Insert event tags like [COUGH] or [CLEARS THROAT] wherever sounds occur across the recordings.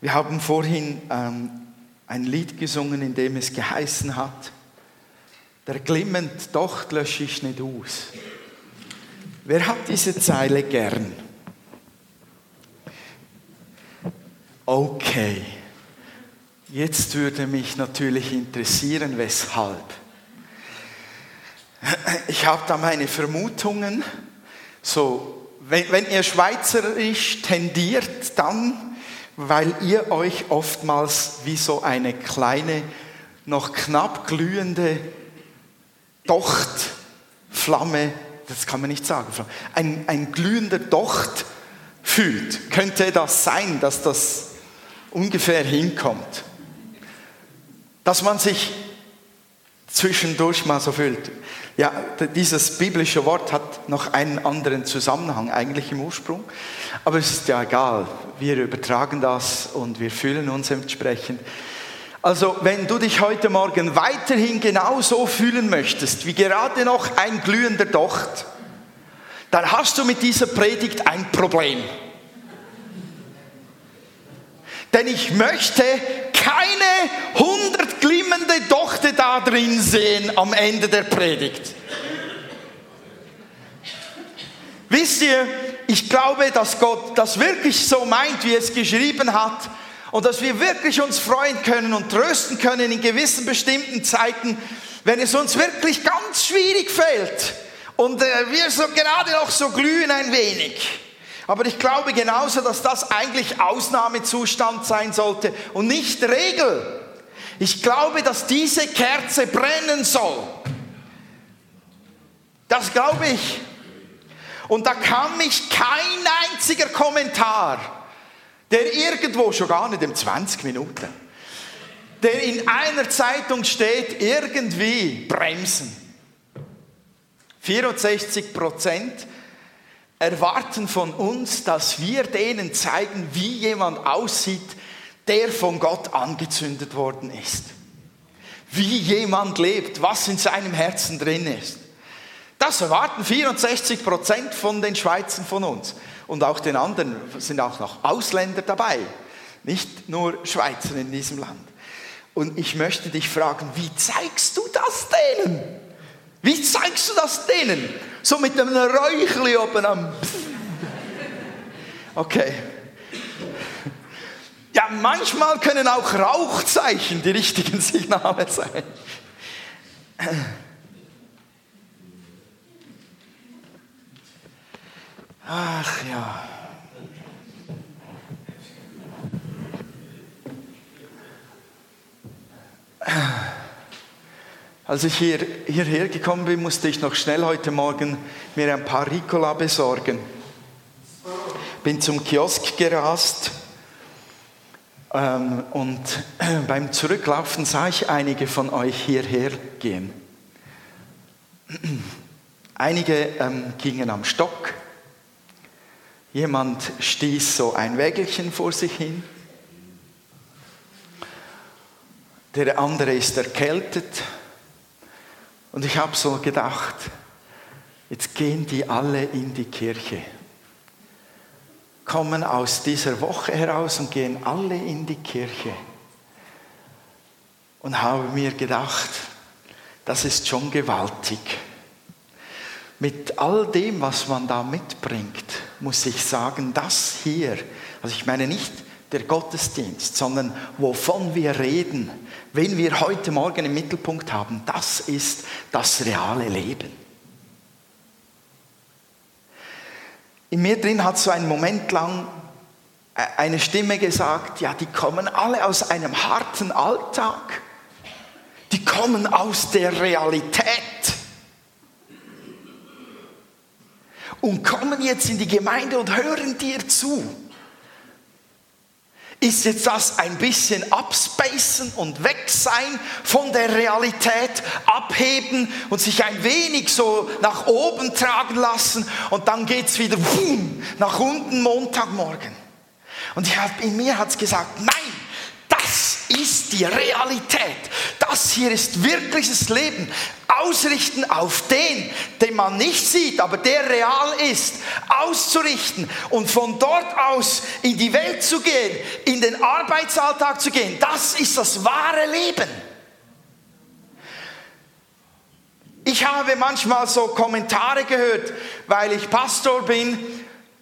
Wir haben vorhin ähm, ein Lied gesungen, in dem es geheißen hat, der glimmend Docht lösche ich nicht aus. Wer hat diese Zeile gern? Okay, jetzt würde mich natürlich interessieren, weshalb. Ich habe da meine Vermutungen. So, wenn, wenn ihr schweizerisch tendiert, dann, weil ihr euch oftmals wie so eine kleine, noch knapp glühende Dochtflamme, das kann man nicht sagen, ein, ein glühender Docht fühlt. Könnte das sein, dass das ungefähr hinkommt. Dass man sich zwischendurch mal so fühlt. Ja, dieses biblische Wort hat noch einen anderen Zusammenhang eigentlich im Ursprung, aber es ist ja egal. Wir übertragen das und wir fühlen uns entsprechend. Also wenn du dich heute Morgen weiterhin genauso fühlen möchtest, wie gerade noch ein glühender Docht, dann hast du mit dieser Predigt ein Problem. Denn ich möchte keine 100 schwimmende Tochter da drin sehen am Ende der Predigt. Wisst ihr, ich glaube, dass Gott das wirklich so meint, wie es geschrieben hat und dass wir wirklich uns freuen können und trösten können in gewissen bestimmten Zeiten, wenn es uns wirklich ganz schwierig fällt und äh, wir so gerade noch so glühen ein wenig. Aber ich glaube genauso, dass das eigentlich Ausnahmezustand sein sollte und nicht Regel. Ich glaube, dass diese Kerze brennen soll. Das glaube ich. Und da kann mich kein einziger Kommentar, der irgendwo, schon gar nicht in 20 Minuten, der in einer Zeitung steht, irgendwie bremsen. 64 Prozent erwarten von uns, dass wir denen zeigen, wie jemand aussieht, der von Gott angezündet worden ist. Wie jemand lebt, was in seinem Herzen drin ist. Das erwarten 64 Prozent von den Schweizern von uns. Und auch den anderen sind auch noch Ausländer dabei. Nicht nur Schweizer in diesem Land. Und ich möchte dich fragen, wie zeigst du das denen? Wie zeigst du das denen? So mit einem Räuchli oben am. [LAUGHS] Okay. Ja, manchmal können auch Rauchzeichen die richtigen Signale sein. Ach ja. Als ich hier, hierher gekommen bin, musste ich noch schnell heute Morgen mir ein paar Ricola besorgen. Bin zum Kiosk gerast und [CLEARS THROAT] beim Zurücklaufen sah ich einige von euch hierher gehen. [CLEARS THROAT] Einige ähm, gingen am Stock, jemand stieß so ein Wägelchen vor sich hin, der andere ist erkältet. Und ich habe so gedacht, jetzt gehen die alle in die Kirche, kommen aus dieser Woche heraus und gehen alle in die Kirche. Und habe mir gedacht, das ist schon gewaltig. Mit all dem, was man da mitbringt, muss ich sagen, das hier, also ich meine nicht der Gottesdienst, sondern wovon wir reden, wenn wir heute Morgen im Mittelpunkt haben, das ist das reale Leben. In mir drin hat so einen Moment lang äh, eine Stimme gesagt, ja, die kommen alle aus einem harten Alltag, die kommen aus der Realität und kommen jetzt in die Gemeinde und hören dir zu. Ist jetzt das ein bisschen abspacen und weg sein von der Realität, abheben und sich ein wenig so nach oben tragen lassen und dann geht es wieder nach unten Montagmorgen. Und in mir hat es gesagt, nein, das ist die Realität. Das hier ist wirkliches Leben. Ausrichten auf den, den man nicht sieht, aber der real ist, auszurichten und von dort aus in die Welt zu gehen, in den Arbeitsalltag zu gehen, das ist das wahre Leben. Ich habe manchmal so Kommentare gehört, weil ich Pastor bin,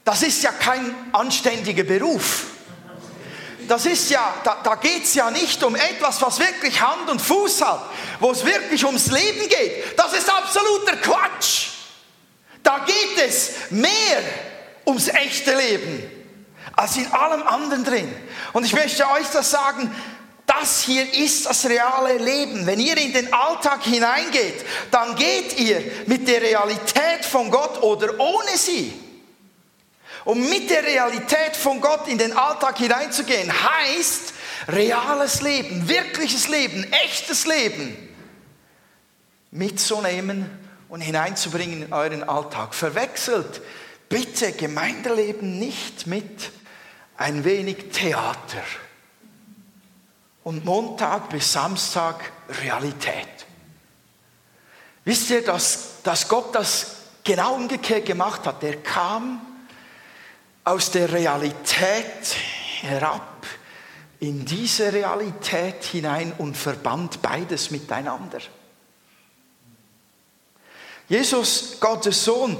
das ist ja kein anständiger Beruf das ist ja, da, da geht es ja nicht um etwas, was wirklich Hand und Fuß hat, wo es wirklich ums Leben geht. Das ist absoluter Quatsch. Da geht es mehr ums echte Leben als in allem anderen drin. Und ich möchte euch das sagen, das hier ist das reale Leben. Wenn ihr in den Alltag hineingeht, dann geht ihr mit der Realität von Gott oder ohne sie. Um mit der Realität von Gott in den Alltag hineinzugehen, heißt reales Leben, wirkliches Leben, echtes Leben mitzunehmen und hineinzubringen in euren Alltag. Verwechselt bitte Gemeindeleben nicht mit ein wenig Theater und Montag bis Samstag Realität. Wisst ihr, dass, dass Gott das genau umgekehrt gemacht hat? Er kam aus der Realität herab in diese Realität hinein und verband beides miteinander. Jesus, Gottes Sohn,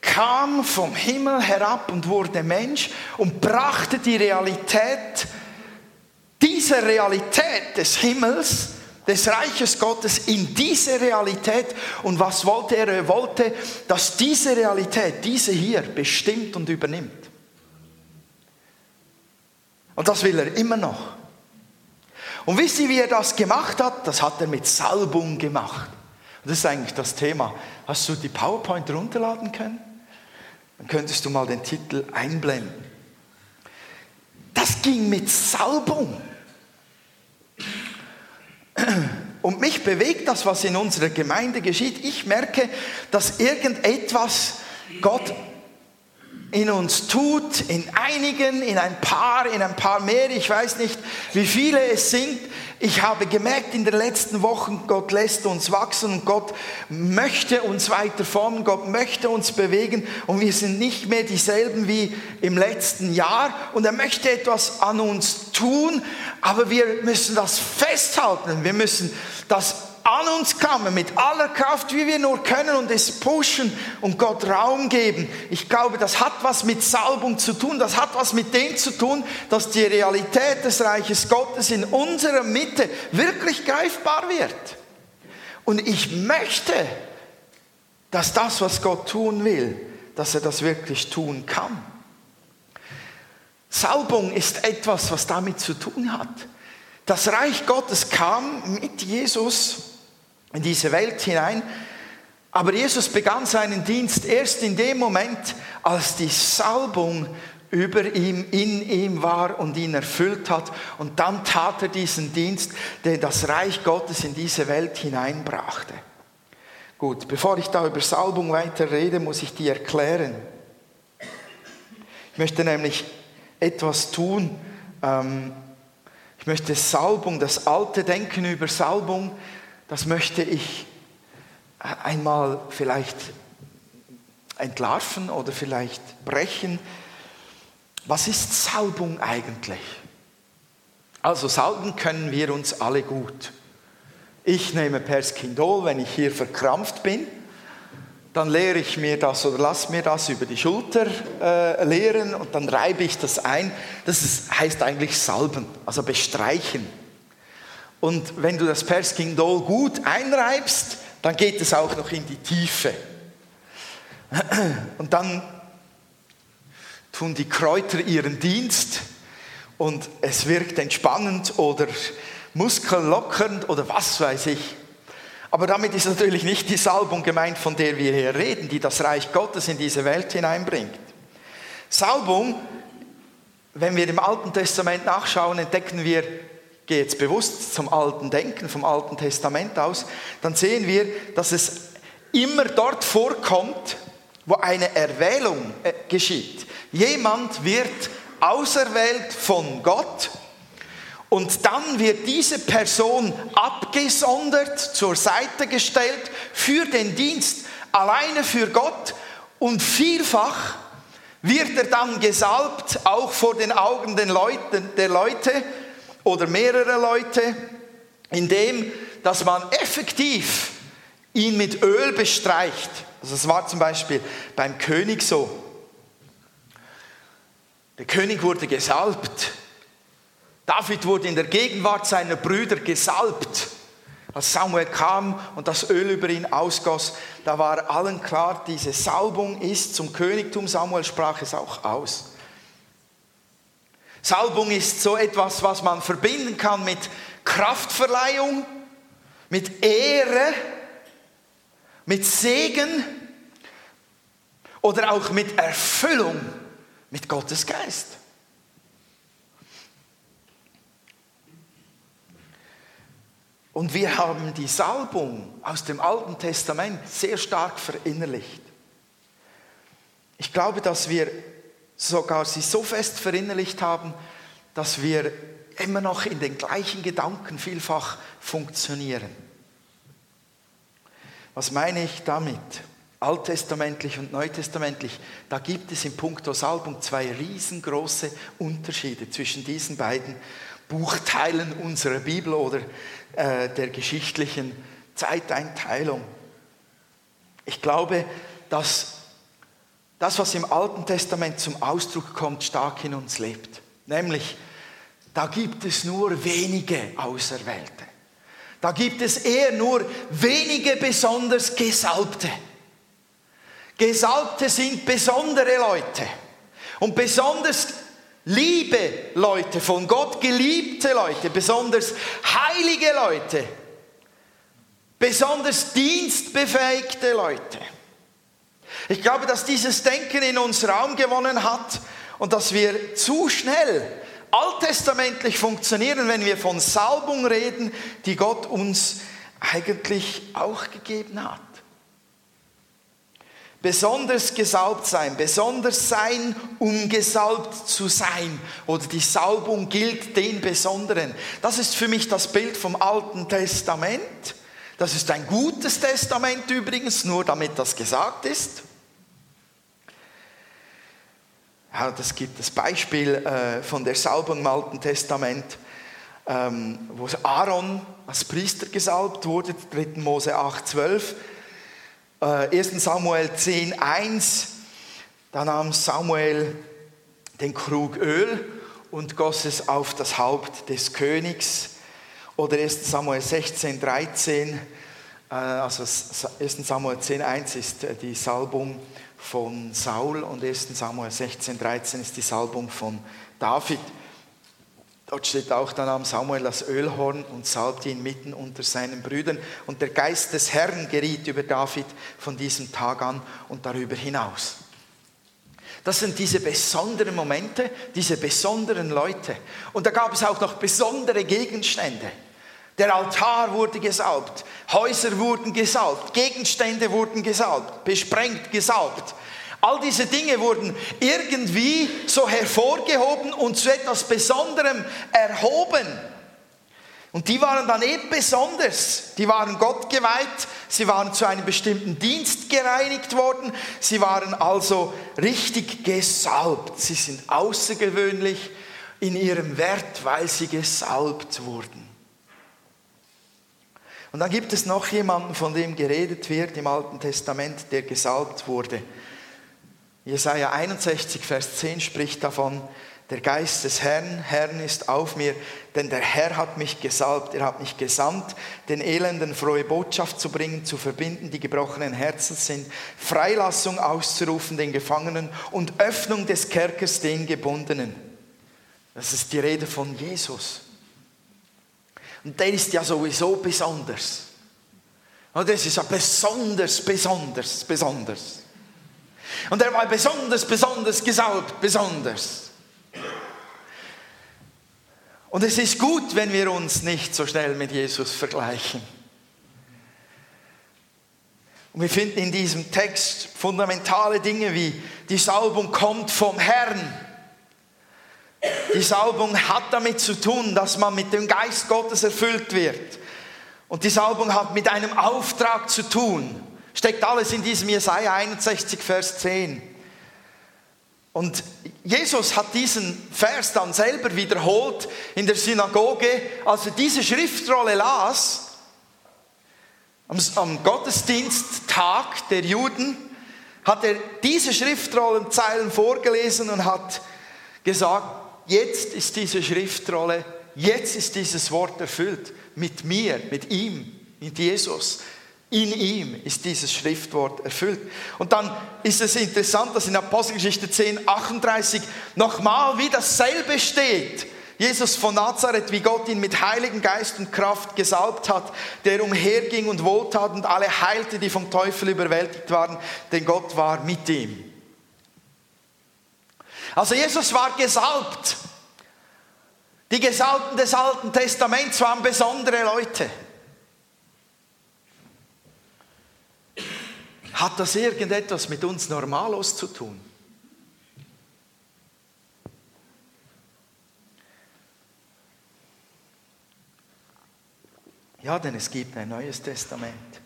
kam vom Himmel herab und wurde Mensch und brachte die Realität, diese Realität des Himmels, des Reiches Gottes in diese Realität. Und was wollte er? Er wollte, dass diese Realität, diese hier, bestimmt und übernimmt. Und das will er immer noch. Und wisst ihr, wie er das gemacht hat? Das hat er mit Salbung gemacht. Und das ist eigentlich das Thema. Hast du die PowerPoint runterladen können? Dann könntest du mal den Titel einblenden. Das ging mit Salbung. Und mich bewegt das, was in unserer Gemeinde geschieht. Ich merke, dass irgendetwas Gott in uns tut, in einigen, in ein paar, in ein paar mehr, ich weiß nicht, wie viele es sind. Ich habe gemerkt in den letzten Wochen, Gott lässt uns wachsen und Gott möchte uns weiter formen, Gott möchte uns bewegen und wir sind nicht mehr dieselben wie im letzten Jahr und er möchte etwas an uns tun, aber wir müssen das festhalten, wir müssen das an uns kommen mit aller Kraft, wie wir nur können und es pushen und Gott Raum geben. Ich glaube, das hat was mit Salbung zu tun, das hat was mit dem zu tun, dass die Realität des Reiches Gottes in unserer Mitte wirklich greifbar wird. Und ich möchte, dass das, was Gott tun will, dass er das wirklich tun kann. Salbung ist etwas, was damit zu tun hat. Das Reich Gottes kam mit Jesus in diese Welt hinein. Aber Jesus begann seinen Dienst erst in dem Moment, als die Salbung über ihm, in ihm war und ihn erfüllt hat. Und dann tat er diesen Dienst, der das Reich Gottes in diese Welt hineinbrachte. Gut, bevor ich da über Salbung weiter rede, muss ich die erklären. Ich möchte nämlich etwas tun. Ähm, ich möchte Salbung, das alte Denken über Salbung das möchte ich einmal vielleicht entlarven oder vielleicht brechen. Was ist Salbung eigentlich? Also salben können wir uns alle gut. Ich nehme Perskindol, wenn ich hier verkrampft bin, dann leere ich mir das oder lasse mir das über die Schulter äh, leeren und dann reibe ich das ein. Das ist, heißt eigentlich salben, also bestreichen. Und wenn du das Perskindol gut einreibst, dann geht es auch noch in die Tiefe. Und dann tun die Kräuter ihren Dienst und es wirkt entspannend oder muskellockernd oder was weiß ich. Aber damit ist natürlich nicht die Salbung gemeint, von der wir hier reden, die das Reich Gottes in diese Welt hineinbringt. Salbung, wenn wir im Alten Testament nachschauen, entdecken wir gehe jetzt bewusst zum alten Denken, vom Alten Testament aus, dann sehen wir, dass es immer dort vorkommt, wo eine Erwählung äh, geschieht. Jemand wird auserwählt von Gott Und dann wird diese Person abgesondert, zur Seite gestellt für den Dienst, alleine für Gott. Und vielfach wird er dann gesalbt, auch vor den Augen der Leute oder mehrerer Leute, indem dass man effektiv ihn mit Öl bestreicht. Also es war zum Beispiel beim König so. Der König wurde gesalbt. David wurde in der Gegenwart seiner Brüder gesalbt. Als Samuel kam und das Öl über ihn ausgoss, da war allen klar, diese Salbung ist zum Königtum. Samuel sprach es auch aus. Salbung ist so etwas, was man verbinden kann mit Kraftverleihung, mit Ehre, mit Segen oder auch mit Erfüllung mit Gottes Geist. Und wir haben die Salbung aus dem Alten Testament sehr stark verinnerlicht. Ich glaube, dass wir sogar sie so fest verinnerlicht haben, dass wir immer noch in den gleichen Gedanken vielfach funktionieren. Was meine ich damit? Alttestamentlich und neutestamentlich, da gibt es in puncto Salbung zwei riesengroße Unterschiede zwischen diesen beiden Buchteilen unserer Bibel oder äh, der geschichtlichen Zeiteinteilung. Ich glaube, dass das, was im Alten Testament zum Ausdruck kommt, stark in uns lebt. Nämlich, da gibt es nur wenige Auserwählte. Da gibt es eher nur wenige besonders Gesalbte. Gesalbte sind besondere Leute und besonders liebe Leute, von Gott geliebte Leute, besonders heilige Leute, besonders dienstbefähigte Leute. Ich glaube, dass dieses Denken in uns Raum gewonnen hat und dass wir zu schnell alttestamentlich funktionieren, wenn wir von Salbung reden, die Gott uns eigentlich auch gegeben hat. Besonders gesalbt sein, besonders sein, um gesalbt zu sein. Oder die Salbung gilt den Besonderen. Das ist für mich das Bild vom Alten Testament. Das ist ein gutes Testament übrigens, nur damit das gesagt ist. Ja, das gibt das Beispiel äh, von der Salbung im Alten Testament, ähm, wo Aaron als Priester gesalbt wurde, 3. Mose 8, 12. Äh, 1. Samuel 10, 1. Da nahm Samuel den Krug Öl und goss es auf das Haupt des Königs. Oder 1. Samuel 16, 13. Äh, also 1. Samuel 10, 1 ist äh, die Salbung von Saul und 1. Samuel 16, 13 ist die Salbung von David. Dort steht auch, dann nahm Samuel das Ölhorn und salbte ihn mitten unter seinen Brüdern. Und der Geist des Herrn geriet über David von diesem Tag an und darüber hinaus. Das sind diese besonderen Momente, diese besonderen Leute. Und da gab es auch noch besondere Gegenstände. Der Altar wurde gesalbt, Häuser wurden gesalbt, Gegenstände wurden gesalbt, besprengt, gesalbt. All diese Dinge wurden irgendwie so hervorgehoben und zu etwas Besonderem erhoben. Und die waren dann eben besonders. Die waren Gott geweiht, sie waren zu einem bestimmten Dienst gereinigt worden, sie waren also richtig gesalbt. Sie sind außergewöhnlich in ihrem Wert, weil sie gesalbt wurden. Und dann gibt es noch jemanden, von dem geredet wird im Alten Testament, der gesalbt wurde. Jesaja 61, Vers 10 spricht davon, der Geist des Herrn, Herrn ist auf mir, denn der Herr hat mich gesalbt, er hat mich gesandt, den Elenden frohe Botschaft zu bringen, zu verbinden, die gebrochenen Herzen sind, Freilassung auszurufen den Gefangenen und Öffnung des Kerkers den Gebundenen. Das ist die Rede von Jesus. Und der ist ja sowieso besonders. Und das ist ja besonders, besonders, besonders. Und er war besonders, besonders gesalbt, besonders. Und es ist gut, wenn wir uns nicht so schnell mit Jesus vergleichen. Und wir finden in diesem Text fundamentale Dinge wie die Salbung kommt vom Herrn. Die Salbung hat damit zu tun, dass man mit dem Geist Gottes erfüllt wird. Und die Salbung hat mit einem Auftrag zu tun. Steckt alles in diesem Jesaja 61, Vers 10. Und Jesus hat diesen Vers dann selber wiederholt in der Synagoge, als er diese Schriftrolle las, am, am Gottesdiensttag der Juden, hat er diese Schriftrollenzeilen vorgelesen und hat gesagt, jetzt ist diese Schriftrolle, jetzt ist dieses Wort erfüllt mit mir, mit ihm, mit Jesus. In ihm ist dieses Schriftwort erfüllt. Und dann ist es interessant, dass in Apostelgeschichte 10, 38 nochmal wie dasselbe steht. Jesus von Nazareth, wie Gott ihn mit Heiligen Geist und Kraft gesalbt hat, der umherging und wohltat und alle heilte, die vom Teufel überwältigt waren, denn Gott war mit ihm. Also Jesus war gesalbt. Die Gesalbten des Alten Testaments waren besondere Leute. Hat das irgendetwas mit uns Normalos zu tun? Ja, denn es gibt ein neues Testament.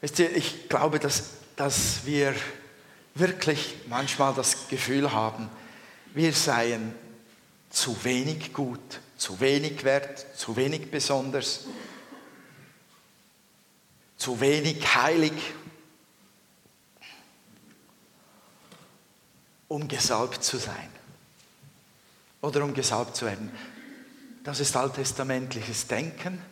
Wisst ihr, ich glaube, dass, dass wir wirklich manchmal das Gefühl haben, wir seien zu wenig gut, zu wenig wert, zu wenig besonders zu wenig heilig, um gesalbt zu sein oder um gesalbt zu werden. Das ist alttestamentliches Denken.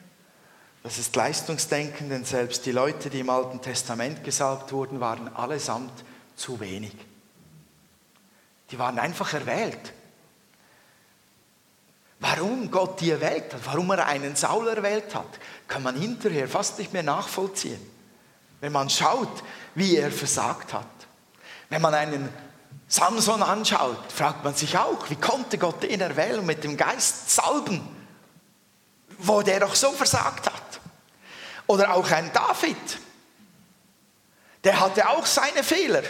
Das ist Leistungsdenken, denn selbst die Leute, die im Alten Testament gesalbt wurden, waren allesamt zu wenig. Die waren einfach erwählt. Warum Gott die erwählt hat, warum er einen Saul erwählt hat, kann man hinterher fast nicht mehr nachvollziehen. Wenn man schaut, wie er versagt hat. Wenn man einen Samson anschaut, fragt man sich auch, wie konnte Gott den erwählen mit dem Geist salben, wo der doch so versagt hat. Oder auch ein David, der hatte auch seine Fehler.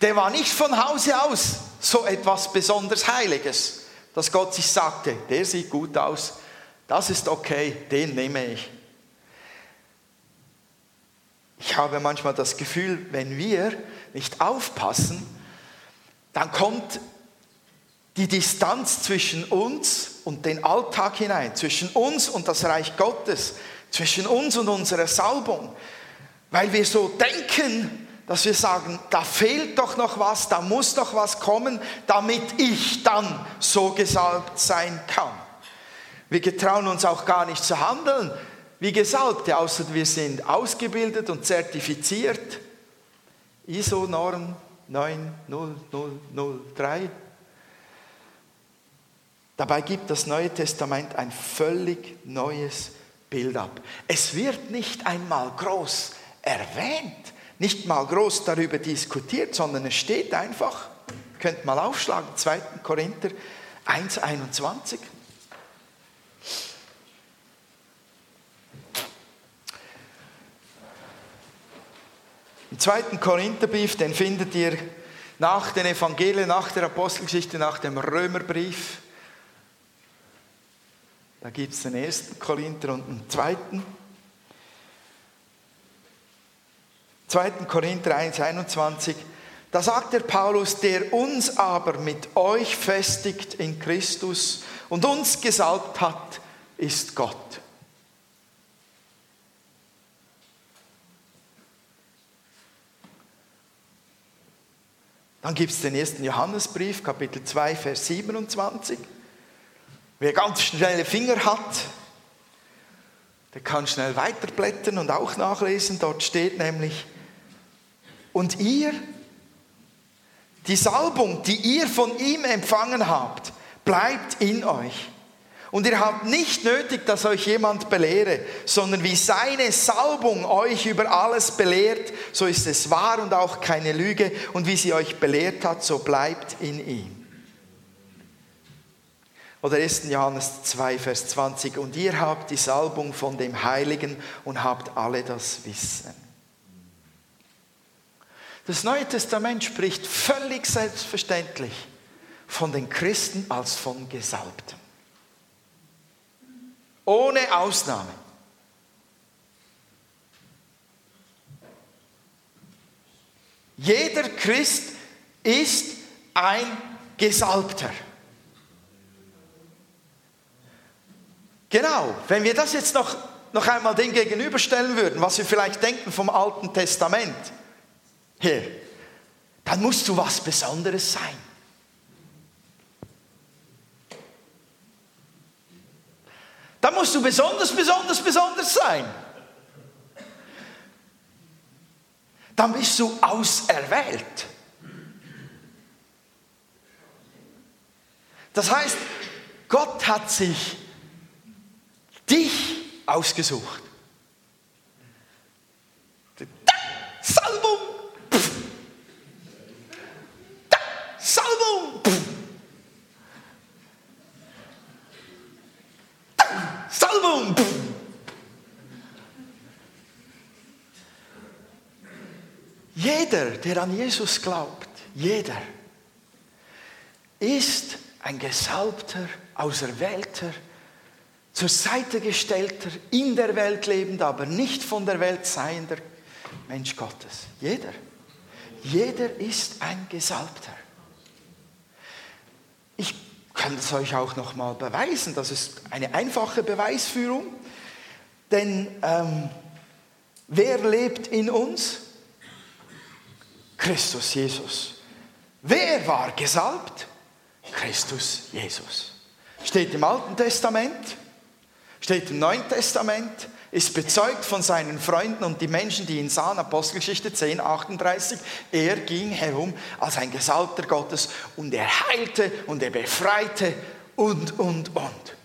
Der war nicht von Hause aus so etwas besonders Heiliges dass Gott sich sagte, der sieht gut aus, das ist okay, den nehme ich. Ich habe manchmal das Gefühl, wenn wir nicht aufpassen, dann kommt die Distanz zwischen uns und den Alltag hinein, zwischen uns und das Reich Gottes, zwischen uns und unserer Salbung, weil wir so denken, dass wir sagen, da fehlt doch noch was, da muss doch was kommen, damit ich dann so gesalbt sein kann. Wir getrauen uns auch gar nicht zu handeln wie Gesalbte, außer wir sind ausgebildet und zertifiziert. ISO-Norm 90003. Dabei gibt das Neue Testament ein völlig neues Bild ab. Es wird nicht einmal groß erwähnt nicht mal groß darüber diskutiert, sondern es steht einfach, könnt mal aufschlagen, 2. Korinther 1, 21. Im zweiten Korintherbrief, den findet ihr nach den Evangelien, nach der Apostelgeschichte, nach dem Römerbrief. Da gibt es den ersten Korinther und den zweiten. 2. Korinther 1, 21, da sagt der Paulus, der uns aber mit euch festigt in Christus und uns gesalbt hat, ist Gott. Dann gibt es den ersten Johannesbrief, Kapitel 2, Vers 27. Wer ganz schnelle Finger hat, der kann schnell weiterblättern und auch nachlesen. Dort steht nämlich, und ihr, die Salbung, die ihr von ihm empfangen habt, bleibt in euch. Und ihr habt nicht nötig, dass euch jemand belehre, sondern wie seine Salbung euch über alles belehrt, so ist es wahr und auch keine Lüge. Und wie sie euch belehrt hat, so bleibt in ihm. Oder 1. Johannes 2, Vers 20. Und ihr habt die Salbung von dem Heiligen und habt alle das Wissen. Das Neue Testament spricht völlig selbstverständlich von den Christen als von Gesalbten. Ohne Ausnahme. Jeder Christ ist ein Gesalbter. Genau, wenn wir das jetzt noch, noch einmal dem gegenüberstellen würden, was wir vielleicht denken vom Alten Testament her, dann musst du was Besonderes sein. Dann musst du besonders, besonders, besonders sein. Dann bist du auserwählt. Das heißt, Gott hat sich dich ausgesucht. Salbung! Salbung! Jeder, der an Jesus glaubt, jeder, ist ein Gesalbter, Auserwählter, zur Seite gestellter, in der Welt lebender, aber nicht von der Welt seiender Mensch Gottes. Jeder. Jeder ist ein Gesalbter. Ich kann es euch auch noch mal beweisen. Das ist eine einfache Beweisführung. Denn ähm, wer lebt in uns? Christus Jesus. Wer war gesalbt? Christus Jesus. Steht im Alten Testament steht im Neuen Testament, ist bezeugt von seinen Freunden und die Menschen, die ihn sahen, Apostelgeschichte 10, 38. Er ging herum als ein Gesalbter Gottes und er heilte und er befreite und, und, und.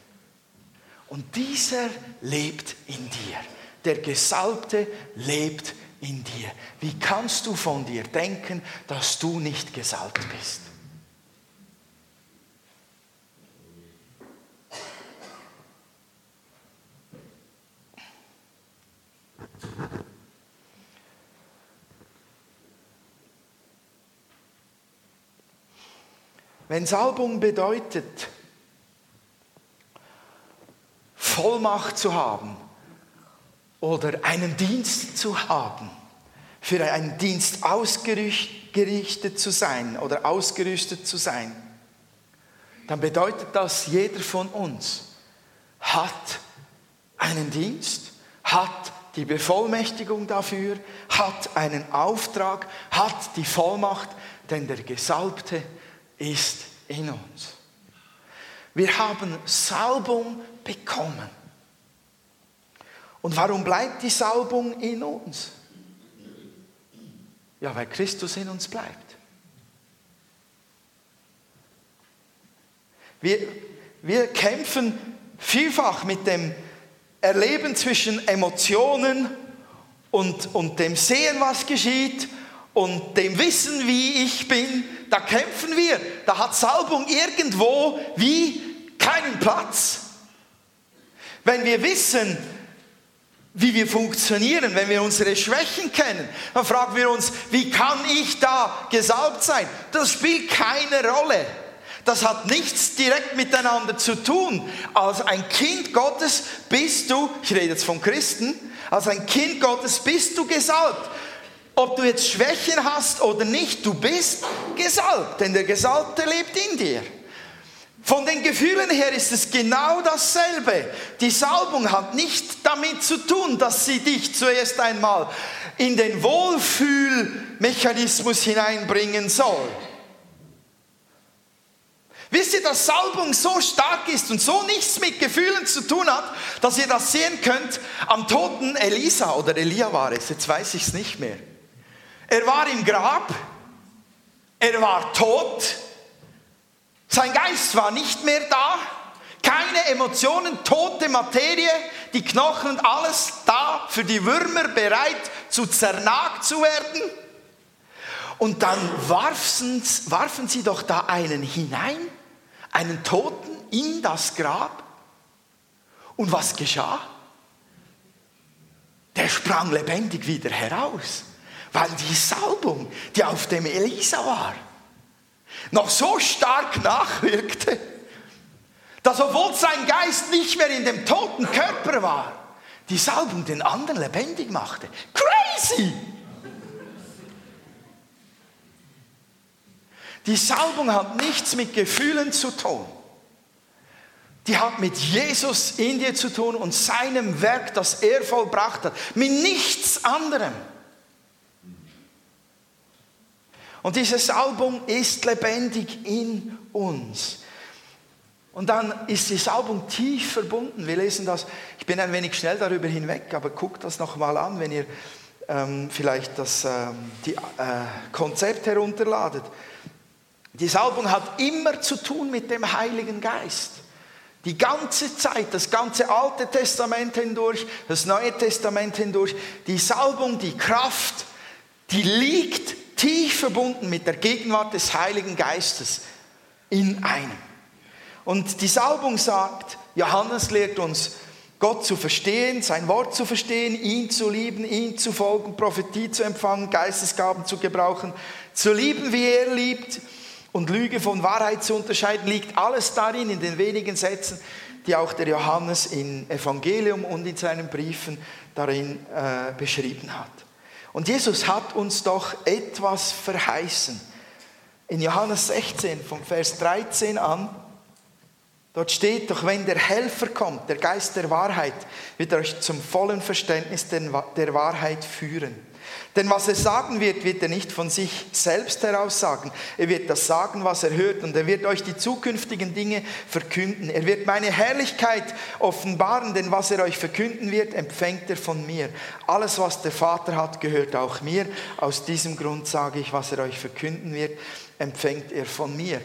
Und dieser lebt in dir. Der Gesalbte lebt in dir. Wie kannst du von dir denken, dass du nicht gesalbt bist? Wenn Salbung bedeutet, Vollmacht zu haben oder einen Dienst zu haben, für einen Dienst ausgerichtet zu sein oder ausgerüstet zu sein, dann bedeutet das, jeder von uns hat einen Dienst, hat die Bevollmächtigung dafür, hat einen Auftrag, hat die Vollmacht, denn der Gesalbte ist in uns. Wir haben Salbung bekommen. Und warum bleibt die Salbung in uns? Ja, weil Christus in uns bleibt. Wir, wir kämpfen vielfach mit dem Erleben zwischen Emotionen und, und dem Sehen, was geschieht und dem Wissen, wie ich bin, da kämpfen wir. Da hat Salbung irgendwo wie keinen Platz. Wenn wir wissen, wie wir funktionieren, wenn wir unsere Schwächen kennen, dann fragen wir uns, wie kann ich da gesalbt sein? Das spielt keine Rolle. Das hat nichts direkt miteinander zu tun. Als ein Kind Gottes bist du, ich rede jetzt von Christen, als ein Kind Gottes bist du gesalbt. Ob du jetzt Schwächen hast oder nicht, du bist gesalbt, denn der Gesalbte lebt in dir. Von den Gefühlen her ist es genau dasselbe. Die Salbung hat nicht damit zu tun, dass sie dich zuerst einmal in den Wohlfühlmechanismus hineinbringen soll. Wisst ihr, dass Salbung so stark ist und so nichts mit Gefühlen zu tun hat, dass ihr das sehen könnt am toten Elisa oder Elia war es, jetzt weiß ich es nicht mehr. Er war im Grab, er war tot, sein Geist war nicht mehr da, keine Emotionen, tote Materie, die Knochen und alles da für die Würmer bereit zu zernagt zu werden. Und dann warfen, warfen sie doch da einen hinein, einen Toten in das Grab. Und was geschah? Der sprang lebendig wieder heraus. Weil die Salbung, die auf dem Elisa war, noch so stark nachwirkte, dass obwohl sein Geist nicht mehr in dem toten Körper war, die Salbung den anderen lebendig machte. Crazy! Die Salbung hat nichts mit Gefühlen zu tun. Die hat mit Jesus in dir zu tun und seinem Werk, das er vollbracht hat. Mit nichts anderem. Und diese Salbung ist lebendig in uns. Und dann ist die Salbung tief verbunden. Wir lesen das, ich bin ein wenig schnell darüber hinweg, aber guckt das nochmal an, wenn ihr ähm, vielleicht das ähm, die, äh, Konzept herunterladet. Die Salbung hat immer zu tun mit dem Heiligen Geist. Die ganze Zeit, das ganze Alte Testament hindurch, das Neue Testament hindurch, die Salbung, die Kraft, die liegt tief verbunden mit der Gegenwart des Heiligen Geistes in einem. Und die Salbung sagt, Johannes lehrt uns, Gott zu verstehen, sein Wort zu verstehen, ihn zu lieben, ihn zu folgen, Prophetie zu empfangen, Geistesgaben zu gebrauchen, zu lieben, wie er liebt und Lüge von Wahrheit zu unterscheiden, liegt alles darin in den wenigen Sätzen, die auch der Johannes im Evangelium und in seinen Briefen darin äh, beschrieben hat. Und Jesus hat uns doch etwas verheißen. In Johannes 16, vom Vers 13 an, Dort steht doch, wenn der Helfer kommt, der Geist der Wahrheit, wird euch zum vollen Verständnis der Wahrheit führen. Denn was er sagen wird, wird er nicht von sich selbst heraus sagen. Er wird das sagen, was er hört und er wird euch die zukünftigen Dinge verkünden. Er wird meine Herrlichkeit offenbaren, denn was er euch verkünden wird, empfängt er von mir. Alles, was der Vater hat, gehört auch mir. Aus diesem Grund sage ich, was er euch verkünden wird, empfängt er von mir.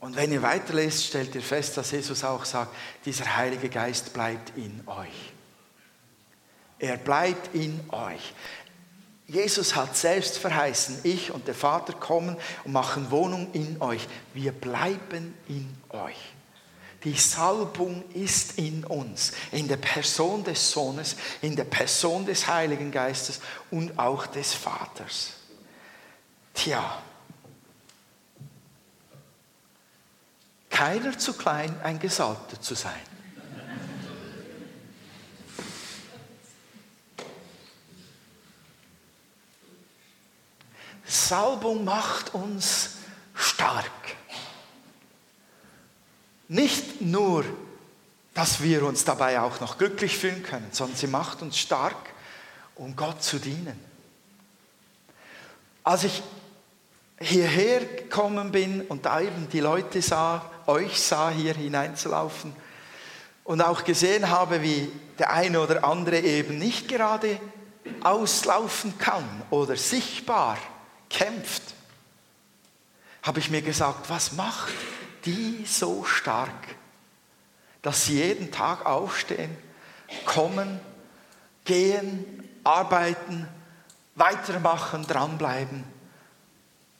Und wenn ihr weiterlest, stellt ihr fest, dass Jesus auch sagt, dieser Heilige Geist bleibt in euch. Er bleibt in euch. Jesus hat selbst verheißen, ich und der Vater kommen und machen Wohnung in euch. Wir bleiben in euch. Die Salbung ist in uns, in der Person des Sohnes, in der Person des Heiligen Geistes und auch des Vaters. Tja, keiner zu klein, ein Gesalbter zu sein. Salbung macht uns stark. Nicht nur, dass wir uns dabei auch noch glücklich fühlen können, sondern sie macht uns stark, um Gott zu dienen. Als ich hierher gekommen bin und da eben die Leute sah, euch sah, hier hineinzulaufen und auch gesehen habe, wie der eine oder andere eben nicht gerade auslaufen kann oder sichtbar kämpft, habe ich mir gesagt, was macht die so stark, dass sie jeden Tag aufstehen, kommen, gehen, arbeiten, weitermachen, dranbleiben.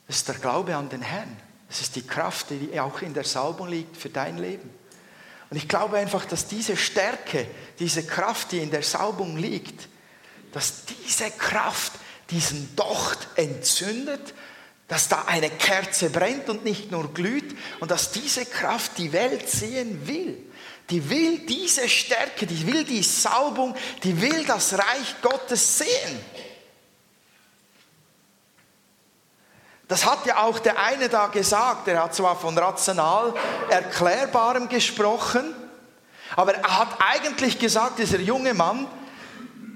Das ist der Glaube an den Herrn. Es ist die Kraft, die auch in der Salbung liegt für dein Leben. Und ich glaube einfach, dass diese Stärke, diese Kraft, die in der Salbung liegt, dass diese Kraft diesen Docht entzündet, dass da eine Kerze brennt und nicht nur glüht und dass diese Kraft die Welt sehen will. Die will diese Stärke, die will die Salbung, die will das Reich Gottes sehen. Das hat ja auch der eine da gesagt, er hat zwar von rational Erklärbarem gesprochen, aber er hat eigentlich gesagt, dieser junge Mann,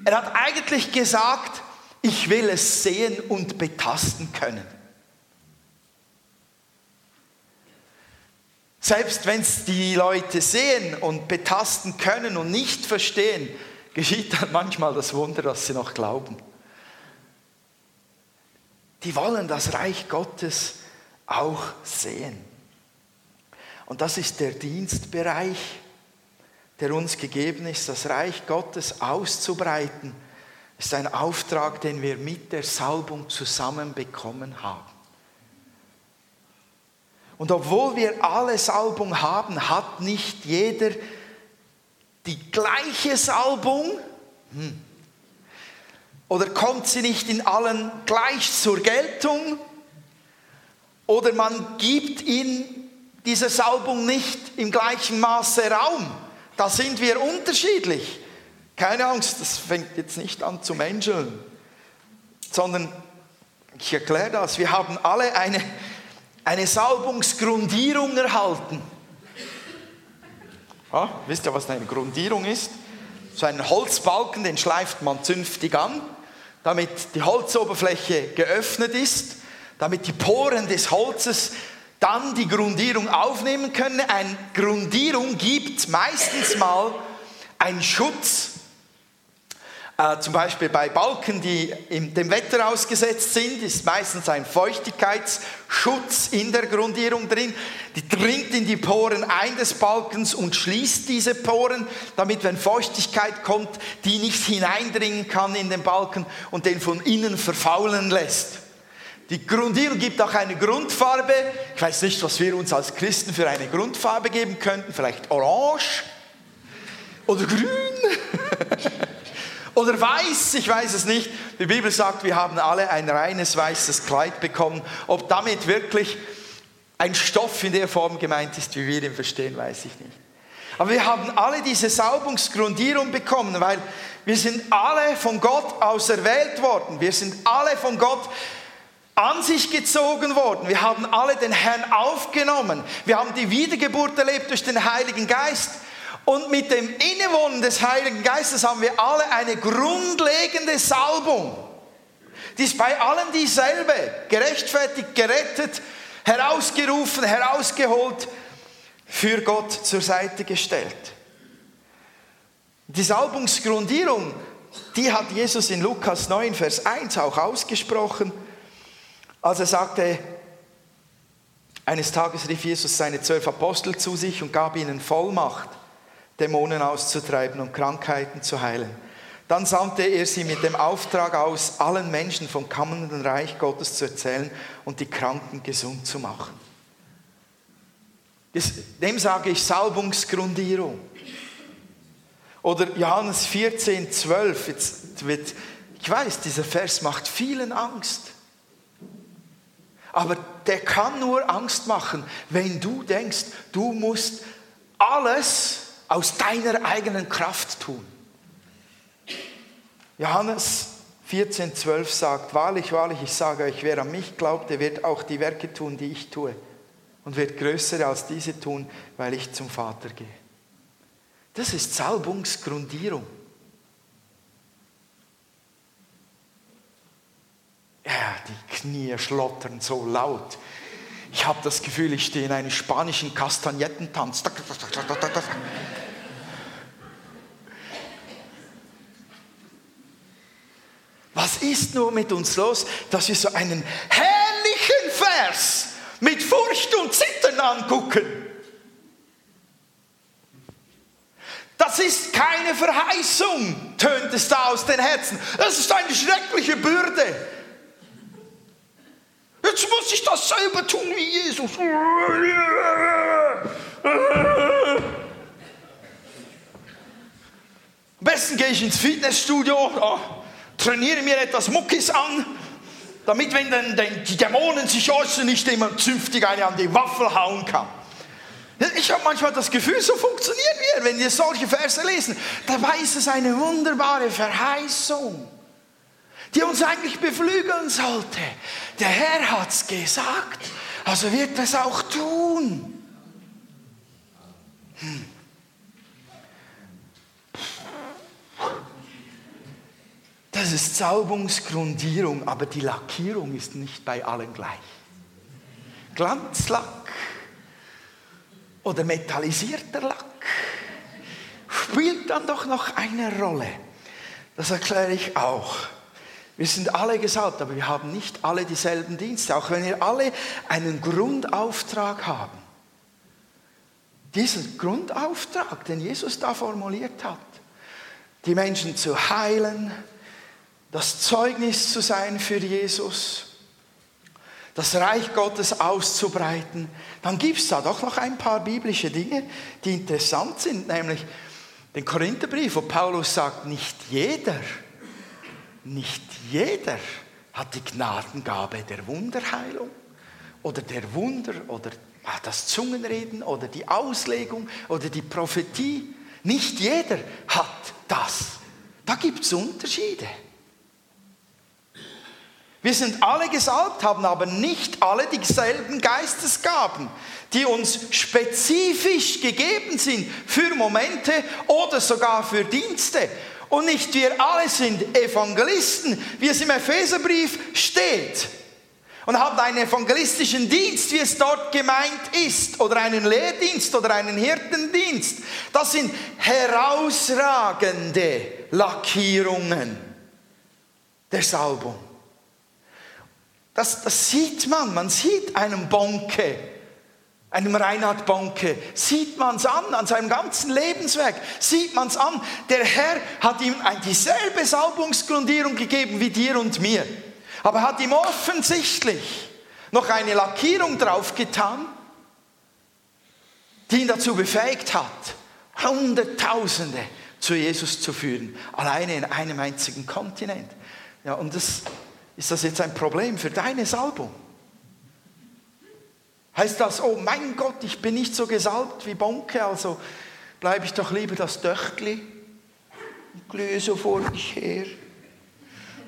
er hat eigentlich gesagt, ich will es sehen und betasten können. Selbst wenn es die Leute sehen und betasten können und nicht verstehen, geschieht dann manchmal das Wunder, dass sie noch glauben die wollen das Reich Gottes auch sehen. Und das ist der Dienstbereich, der uns gegeben ist, das Reich Gottes auszubreiten, ist ein Auftrag, den wir mit der Salbung zusammen bekommen haben. Und obwohl wir alle Salbung haben, hat nicht jeder die gleiche Salbung. Hm Oder kommt sie nicht in allen gleich zur Geltung? Oder man gibt ihnen diese Salbung nicht im gleichen Maße Raum. Da sind wir unterschiedlich. Keine Angst, das fängt jetzt nicht an zu menscheln, sondern ich erkläre das. Wir haben alle eine, eine Salbungsgrundierung erhalten. Ja, wisst ihr, was eine Grundierung ist? So einen Holzbalken, den schleift man zünftig an, damit die Holzoberfläche geöffnet ist, damit die Poren des Holzes dann die Grundierung aufnehmen können. Eine Grundierung gibt meistens mal einen Schutz äh, zum Beispiel bei Balken, die dem Wetter ausgesetzt sind, ist meistens ein Feuchtigkeitsschutz in der Grundierung drin. Die dringt in die Poren ein des Balkens und schließt diese Poren, damit, wenn Feuchtigkeit kommt, die nicht hineindringen kann in den Balken und den von innen verfaulen lässt. Die Grundierung gibt auch eine Grundfarbe. Ich weiß nicht, was wir uns als Christen für eine Grundfarbe geben könnten. Vielleicht orange oder grün. [LAUGHS] Oder weiß, ich weiß es nicht. Die Bibel sagt, wir haben alle ein reines weißes Kleid bekommen. Ob damit wirklich ein Stoff in der Form gemeint ist, wie wir ihn verstehen, weiß ich nicht. Aber wir haben alle diese Saubungsgrundierung bekommen, weil wir sind alle von Gott auserwählt worden. Wir sind alle von Gott an sich gezogen worden. Wir haben alle den Herrn aufgenommen. Wir haben die Wiedergeburt erlebt durch den Heiligen Geist. Und mit dem Innewohnen des Heiligen Geistes haben wir alle eine grundlegende Salbung. Die ist bei allen dieselbe. Gerechtfertigt, gerettet, herausgerufen, herausgeholt, für Gott zur Seite gestellt. Die Salbungsgrundierung, die hat Jesus in Lukas 9, Vers 1 auch ausgesprochen, als er sagte, eines Tages rief Jesus seine zwölf Apostel zu sich und gab ihnen Vollmacht Dämonen auszutreiben und Krankheiten zu heilen. Dann sandte er sie mit dem Auftrag aus, allen Menschen vom kommenden Reich Gottes zu erzählen und die Kranken gesund zu machen. Dem sage ich Salbungsgrundierung. Oder Johannes 14, 12. Jetzt wird, ich weiß, dieser Vers macht vielen Angst. Aber der kann nur Angst machen, wenn du denkst, du musst alles aus deiner eigenen Kraft tun. Johannes 14, 12 sagt, wahrlich, wahrlich, ich sage euch, wer an mich glaubt, der wird auch die Werke tun, die ich tue und wird größere als diese tun, weil ich zum Vater gehe. Das ist Salbungsgrundierung. Ja, die Knie schlottern so laut. Ich habe das Gefühl, ich stehe in einem spanischen Kastagnettentanz. Was ist nur mit uns los, dass wir so einen herrlichen Vers mit Furcht und Zittern angucken? Das ist keine Verheißung, tönt es da aus den Herzen. Das ist eine schreckliche Bürde. Jetzt muss ich das selber tun wie Jesus. Am besten gehe ich ins Fitnessstudio trainiere mir etwas Muckis an, damit, wenn dann die Dämonen sich äußern, nicht jemand zünftig eine an die Waffel hauen kann. Ich habe manchmal das Gefühl, so funktionieren wir, wenn wir solche Verse lesen. Dabei ist es eine wunderbare Verheißung, die uns eigentlich beflügeln sollte. Der Herr hat es gesagt, also wird es auch tun. Hm. Das ist Salbungsgrundierung, aber die Lackierung ist nicht bei allen gleich. Glanzlack oder metallisierter Lack spielt dann doch noch eine Rolle. Das erkläre ich auch. Wir sind alle gesalbt, aber wir haben nicht alle dieselben Dienste, auch wenn wir alle einen Grundauftrag haben. Diesen Grundauftrag, den Jesus da formuliert hat, die Menschen zu heilen, das Zeugnis zu sein für Jesus, das Reich Gottes auszubreiten, dann gibt es da doch noch ein paar biblische Dinge, die interessant sind, nämlich den Korintherbrief, wo Paulus sagt, nicht jeder, nicht jeder hat die Gnadengabe der Wunderheilung oder der Wunder oder das Zungenreden oder die Auslegung oder die Prophetie. Nicht jeder hat das. Da gibt es Unterschiede. Wir sind alle gesalbt, haben aber nicht alle dieselben Geistesgaben, die uns spezifisch gegeben sind für Momente oder sogar für Dienste. Und nicht wir alle sind Evangelisten, wie es im Epheserbrief steht. Und haben einen evangelistischen Dienst, wie es dort gemeint ist, oder einen Lehrdienst oder einen Hirtendienst. Das sind herausragende Lackierungen der Salbung. Das, das sieht man, man sieht einen Bonke, einem Reinhard Bonke, sieht man es an, an seinem ganzen Lebenswerk, sieht man es an. Der Herr hat ihm dieselbe Salbungsgrundierung gegeben wie dir und mir, aber hat ihm offensichtlich noch eine Lackierung draufgetan, die ihn dazu befähigt hat, Hunderttausende zu Jesus zu führen, alleine in einem einzigen Kontinent. Ja, und das ist das jetzt ein Problem für deine Salbung? Heißt das, oh mein Gott, ich bin nicht so gesalbt wie Bonke, also bleibe ich doch lieber das Döchtli und glühe so vor mich her,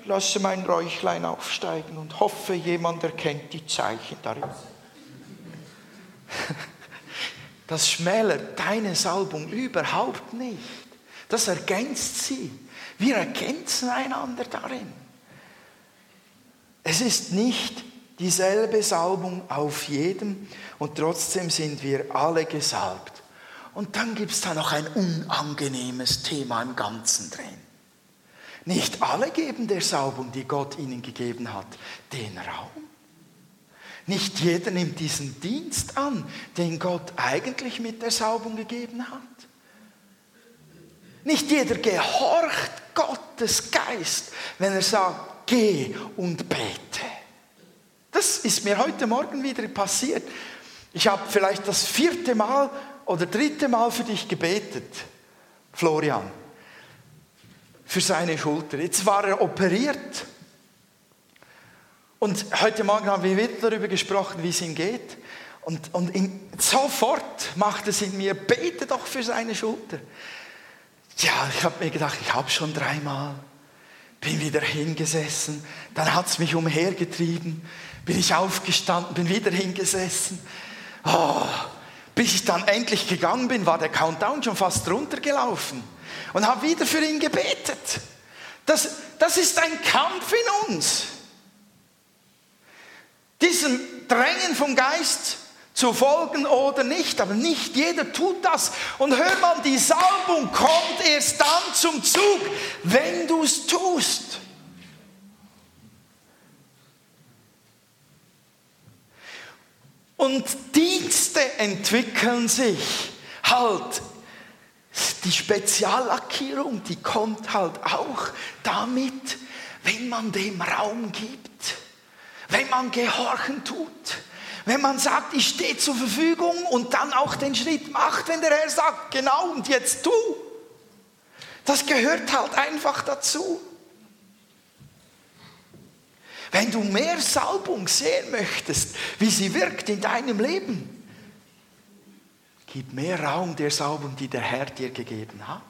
lasse mein Räuchlein aufsteigen und hoffe, jemand erkennt die Zeichen darin. [LAUGHS] Das schmälert deine Salbung überhaupt nicht. Das ergänzt sie. Wir ergänzen einander darin. Es ist nicht dieselbe Salbung auf jedem und trotzdem sind wir alle gesalbt. Und dann gibt es da noch ein unangenehmes Thema im Ganzen drin. Nicht alle geben der Salbung, die Gott ihnen gegeben hat, den Raum. Nicht jeder nimmt diesen Dienst an, den Gott eigentlich mit der Salbung gegeben hat. Nicht jeder gehorcht Gottes Geist, wenn er sagt, geh und bete. Das ist mir heute Morgen wieder passiert. Ich habe vielleicht das vierte Mal oder dritte Mal für dich gebetet, Florian, für seine Schulter. Jetzt war er operiert. Und heute Morgen haben wir wieder darüber gesprochen, wie es ihm geht. Und, und in, sofort macht es in mir, bete doch für seine Schulter. Ja, ich habe mir gedacht, ich habe schon dreimal bin wieder hingesessen, dann hat es mich umhergetrieben, bin ich aufgestanden, bin wieder hingesessen. Oh, bis ich dann endlich gegangen bin, war der Countdown schon fast runtergelaufen und habe wieder für ihn gebetet. Das, das ist ein Kampf in uns. Diesem Drängen vom Geist zu folgen oder nicht, aber nicht jeder tut das. Und hör mal, die Salbung kommt erst dann zum Zug, wenn du es tust. Und Dienste entwickeln sich halt. Die Speziallackierung, die kommt halt auch damit, wenn man dem Raum gibt, wenn man gehorchen tut wenn man sagt, ich stehe zur Verfügung und dann auch den Schritt macht, wenn der Herr sagt, genau und jetzt tu. Das gehört halt einfach dazu. Wenn du mehr Salbung sehen möchtest, wie sie wirkt in deinem Leben, gib mehr Raum der Salbung, die der Herr dir gegeben hat.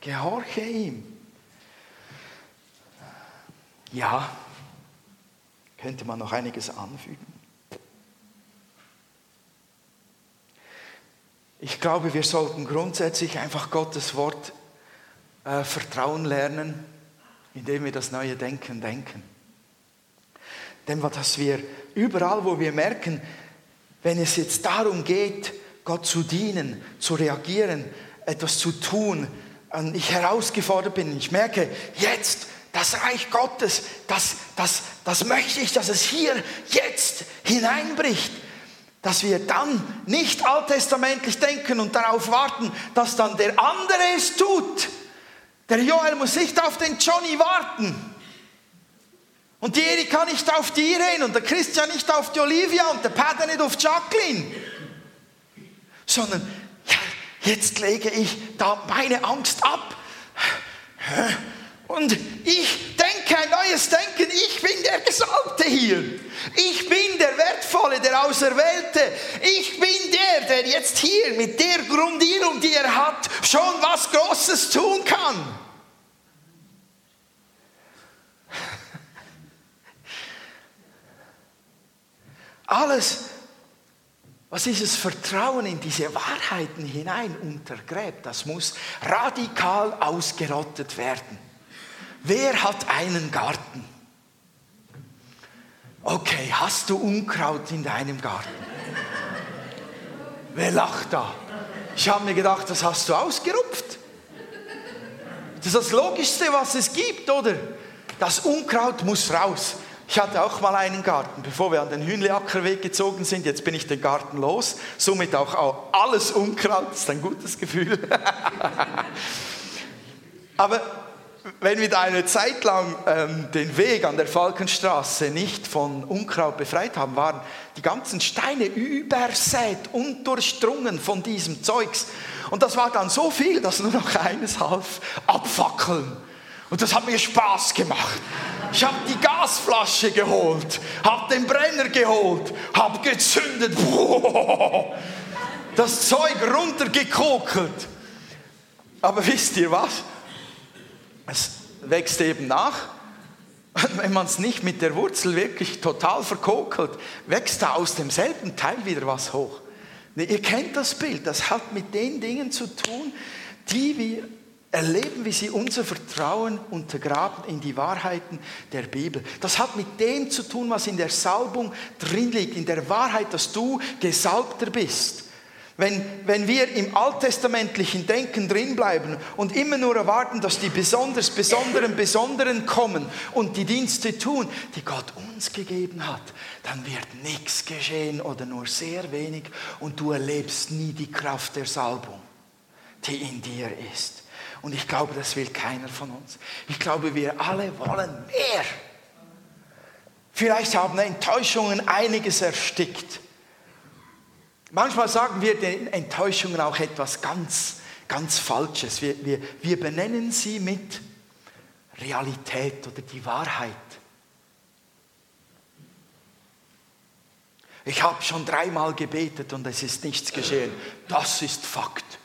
Gehorche ihm. Ja, könnte man noch einiges anfügen. Ich glaube, wir sollten grundsätzlich einfach Gottes Wort äh, vertrauen lernen, indem wir das neue Denken denken. Denn dass wir überall, wo wir merken, wenn es jetzt darum geht, Gott zu dienen, zu reagieren, etwas zu tun, und ich herausgefordert bin, ich merke, jetzt das Reich Gottes, das, das, das möchte ich, dass es hier jetzt hineinbricht dass wir dann nicht alttestamentlich denken und darauf warten, dass dann der andere es tut. Der Joel muss nicht auf den Johnny warten. Und die Erika nicht auf die Irene und der Christian nicht auf die Olivia und der Pater nicht auf Jacqueline. Sondern ja, jetzt lege ich da meine Angst ab Und ich denke ein neues Denken. Ich bin der Gesalbte hier. Ich bin der Wertvolle, der Auserwählte. Ich bin der, der jetzt hier mit der Grundierung, die er hat, schon was Großes tun kann. Alles, was dieses Vertrauen in diese Wahrheiten hinein untergräbt, das muss radikal ausgerottet werden. Wer hat einen Garten? Okay, hast du Unkraut in deinem Garten? Wer lacht da? Ich habe mir gedacht, das hast du ausgerupft. Das ist das Logischste, was es gibt, oder? Das Unkraut muss raus. Ich hatte auch mal einen Garten, bevor wir an den Hühnleackerweg gezogen sind. Jetzt bin ich den Garten los. Somit auch alles Unkraut. Das ist ein gutes Gefühl. [LAUGHS] Aber wenn wir da eine Zeit lang ähm, den Weg an der Falkenstraße nicht von Unkraut befreit haben, waren die ganzen Steine übersät und durchdrungen von diesem Zeugs. Und das war dann so viel, dass nur noch eines half abfackeln. Und das hat mir Spaß gemacht. Ich habe die Gasflasche geholt, habe den Brenner geholt, habe gezündet. [LAUGHS] Das Zeug runtergekokelt. Aber wisst ihr was? Es wächst eben nach. Wenn man es nicht mit der Wurzel wirklich total verkokelt, wächst da aus demselben Teil wieder was hoch. Ihr kennt das Bild, das hat mit den Dingen zu tun, die wir erleben, wie sie unser Vertrauen untergraben in die Wahrheiten der Bibel. Das hat mit dem zu tun, was in der Salbung drin liegt, in der Wahrheit, dass du Gesalbter bist. Wenn, wenn wir im alttestamentlichen Denken drinbleiben und immer nur erwarten, dass die besonders Besonderen Besonderen kommen und die Dienste tun, die Gott uns gegeben hat, dann wird nichts geschehen oder nur sehr wenig und du erlebst nie die Kraft der Salbung, die in dir ist. Und ich glaube, das will keiner von uns. Ich glaube, wir alle wollen mehr. Vielleicht haben Enttäuschungen einiges erstickt. Manchmal sagen wir den Enttäuschungen auch etwas ganz, ganz Falsches. Wir, wir, wir benennen sie mit Realität oder die Wahrheit. Ich habe schon dreimal gebetet und es ist nichts geschehen. Das ist Fakt.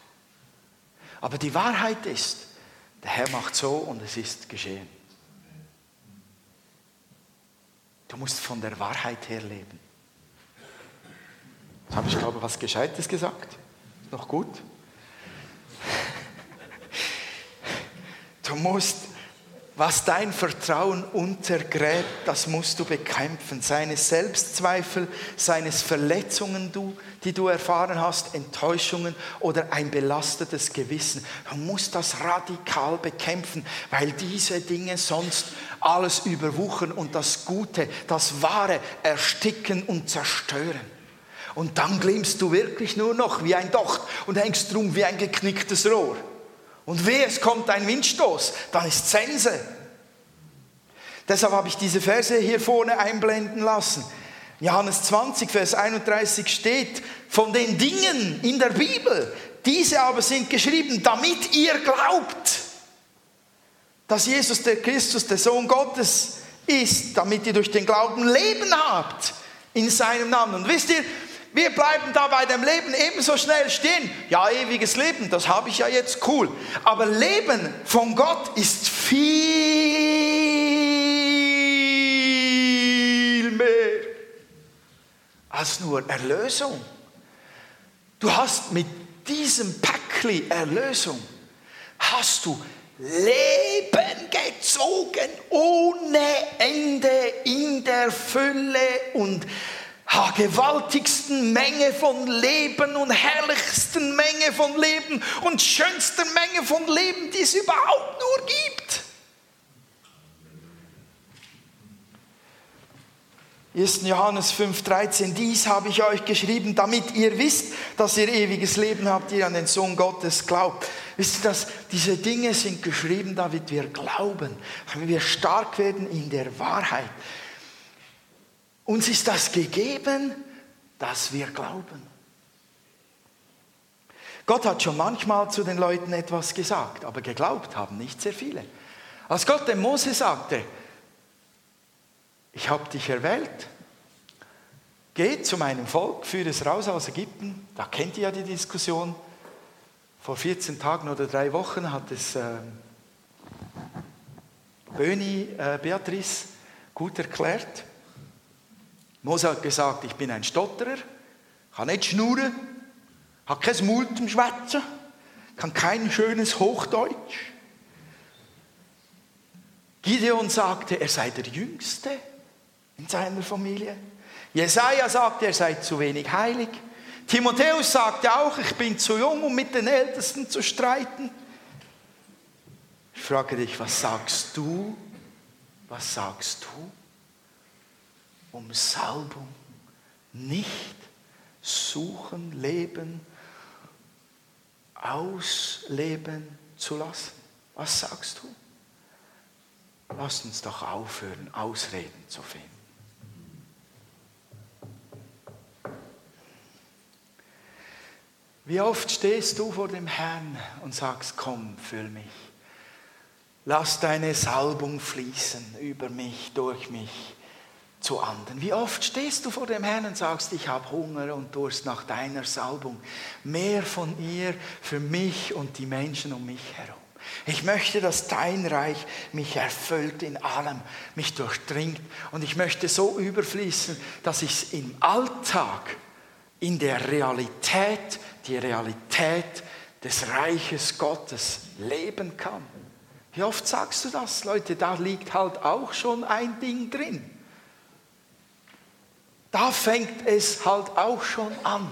Aber die Wahrheit ist, der Herr macht so und es ist geschehen. Du musst von der Wahrheit her leben. Jetzt habe ich, glaube ich, was Gescheites gesagt. Noch gut? Du musst, was dein Vertrauen untergräbt, das musst du bekämpfen. Seine Selbstzweifel, seine Verletzungen, die du erfahren hast, Enttäuschungen oder ein belastetes Gewissen. Du musst das radikal bekämpfen, weil diese Dinge sonst alles überwuchern und das Gute, das Wahre ersticken und zerstören. Und dann glimmst du wirklich nur noch wie ein Docht und hängst drum wie ein geknicktes Rohr. Und weh, es kommt ein Windstoß, dann ist Sense. Deshalb habe ich diese Verse hier vorne einblenden lassen. Johannes 20, Vers 31 steht von den Dingen in der Bibel. Diese aber sind geschrieben, damit ihr glaubt, dass Jesus der Christus, der Sohn Gottes ist, damit ihr durch den Glauben Leben habt in seinem Namen. Und wisst ihr, wir bleiben da bei dem Leben ebenso schnell stehen. Ja, ewiges Leben, das habe ich ja jetzt cool. Aber Leben von Gott ist viel mehr als nur Erlösung. Du hast mit diesem Päckli Erlösung, hast du Leben gezogen ohne Ende in der Fülle und gewaltigsten Menge von Leben und herrlichsten Menge von Leben und schönster Menge von Leben, die es überhaupt nur gibt. 1. Johannes 5,13, dies habe ich euch geschrieben, damit ihr wisst, dass ihr ewiges Leben habt, ihr an den Sohn Gottes glaubt. Wisst ihr, dass diese Dinge sind geschrieben, damit wir glauben, damit wir stark werden in der Wahrheit. Uns ist das gegeben, dass wir glauben. Gott hat schon manchmal zu den Leuten etwas gesagt, aber geglaubt haben nicht sehr viele. Als Gott dem Mose sagte, ich habe dich erwählt, geh zu meinem Volk, führe es raus aus Ägypten, da kennt ihr ja die Diskussion, vor 14 Tagen oder drei Wochen hat es äh, Böni äh, Beatrice gut erklärt. Mose hat gesagt, ich bin ein Stotterer, kann nicht schnurren, hat kein Maul zum Schwätzen, kann kein schönes Hochdeutsch. Gideon sagte, er sei der Jüngste in seiner Familie. Jesaja sagte, er sei zu wenig heilig. Timotheus sagte auch, ich bin zu jung, um mit den Ältesten zu streiten. Ich frage dich, was sagst du? Was sagst du? Um Salbung nicht suchen, leben, ausleben zu lassen. Was sagst du? Lass uns doch aufhören, Ausreden zu finden. Wie oft stehst du vor dem Herrn und sagst, komm, füll mich. Lass deine Salbung fließen über mich, durch mich zu anderen. Wie oft stehst du vor dem Herrn und sagst, ich habe Hunger und Durst nach deiner Salbung. Mehr von ihr für mich und die Menschen um mich herum. Ich möchte, dass dein Reich mich erfüllt in allem, mich durchdringt und ich möchte so überfließen, dass ich es im Alltag, in der Realität die Realität des Reiches Gottes leben kann. Wie oft sagst du das, Leute? Da liegt halt auch schon ein Ding drin. Da fängt es halt auch schon an,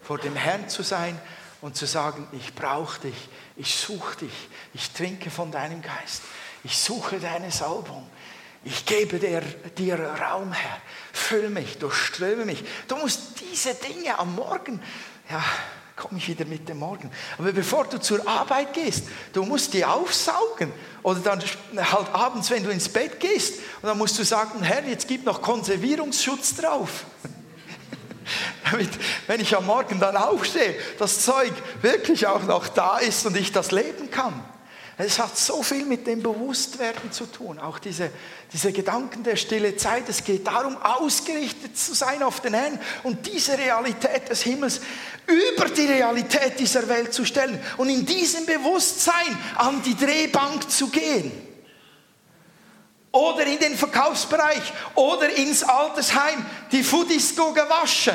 vor dem Herrn zu sein und zu sagen, ich brauche dich, ich suche dich, ich trinke von deinem Geist, ich suche deine Salbung, ich gebe dir, dir Raum, Herr, füll mich, durchströme mich. Du musst diese Dinge am Morgen ja, komme ich wieder mit dem Morgen. Aber bevor du zur Arbeit gehst, du musst die aufsaugen. Oder dann halt abends, wenn du ins Bett gehst, und dann musst du sagen, Herr, jetzt gib noch Konservierungsschutz drauf. [LAUGHS] Damit, wenn ich am Morgen dann aufstehe, das Zeug wirklich auch noch da ist und ich das leben kann. Es hat so viel mit dem Bewusstwerden zu tun, auch diese, diese Gedanken der stille Zeit. Es geht darum, ausgerichtet zu sein auf den Herrn und diese Realität des Himmels über die Realität dieser Welt zu stellen und in diesem Bewusstsein an die Drehbank zu gehen. Oder in den Verkaufsbereich oder ins Altersheim die Foodisco gewaschen.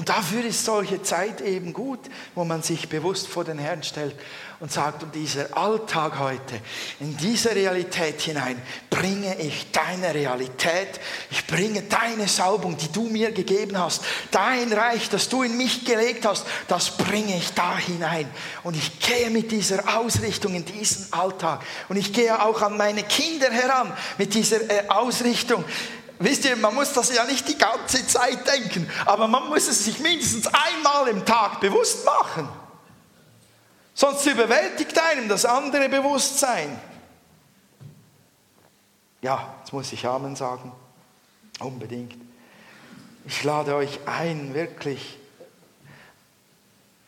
Und dafür ist solche Zeit eben gut, wo man sich bewusst vor den Herrn stellt und sagt, um dieser Alltag heute, in diese Realität hinein, bringe ich deine Realität, ich bringe deine Salbung, die du mir gegeben hast, dein Reich, das du in mich gelegt hast, das bringe ich da hinein. Und ich gehe mit dieser Ausrichtung in diesen Alltag. Und ich gehe auch an meine Kinder heran mit dieser äh, Ausrichtung. Wisst ihr, man muss das ja nicht die ganze Zeit denken, aber man muss es sich mindestens einmal im Tag bewusst machen. Sonst überwältigt einem das andere Bewusstsein. Ja, jetzt muss ich Amen sagen. Unbedingt. Ich lade euch ein, wirklich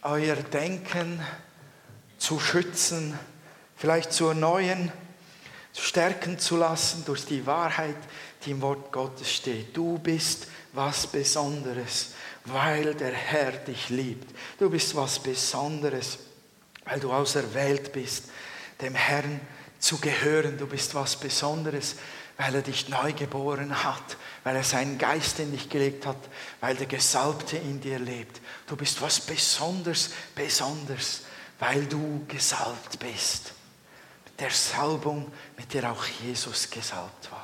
euer Denken zu schützen, vielleicht zu erneuern, stärken zu lassen durch die Wahrheit, im Wort Gottes steht. Du bist was Besonderes, weil der Herr dich liebt. Du bist was Besonderes, weil du auserwählt bist, dem Herrn zu gehören. Du bist was Besonderes, weil er dich neu geboren hat, weil er seinen Geist in dich gelegt hat, weil der Gesalbte in dir lebt. Du bist was Besonderes, Besonderes, weil du gesalbt bist. Mit der Salbung, mit der auch Jesus gesalbt war.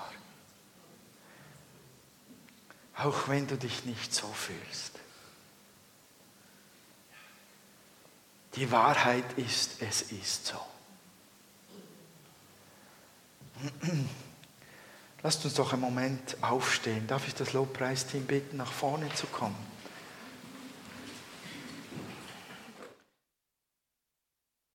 Auch wenn du dich nicht so fühlst. Die Wahrheit ist, es ist so. Lasst uns doch einen Moment aufstehen. Darf ich das Lobpreisteam bitten, nach vorne zu kommen?